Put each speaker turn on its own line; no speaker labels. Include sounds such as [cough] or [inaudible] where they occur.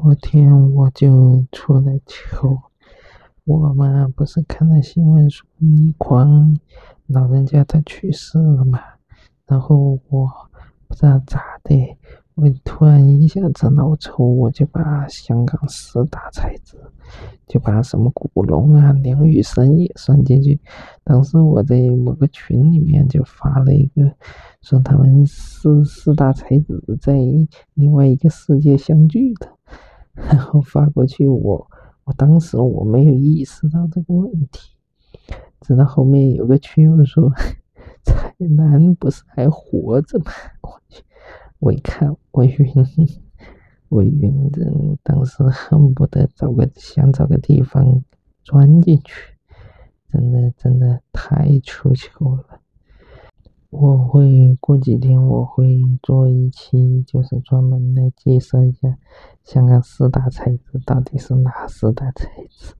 昨天我就出来求，我嘛不是看了新闻说倪匡老人家他去世了嘛，然后我不知道咋的，我突然一下子脑抽，我就把香港四大才子，就把什么古龙啊、梁羽生也算进去。当时我在某个群里面就发了一个，说他们四四大才子在另外一个世界相聚的。然 [laughs] 后发过去，我我当时我没有意识到这个问题，直到后面有个群友说蔡澜不是还活着吗？我去，我一看我晕，我晕的，当时恨不得找个想找个地方钻进去，真的真的太出糗了。我会过几天我会做一期，就是专门来介绍一下香港四大才子到底是哪四大才子。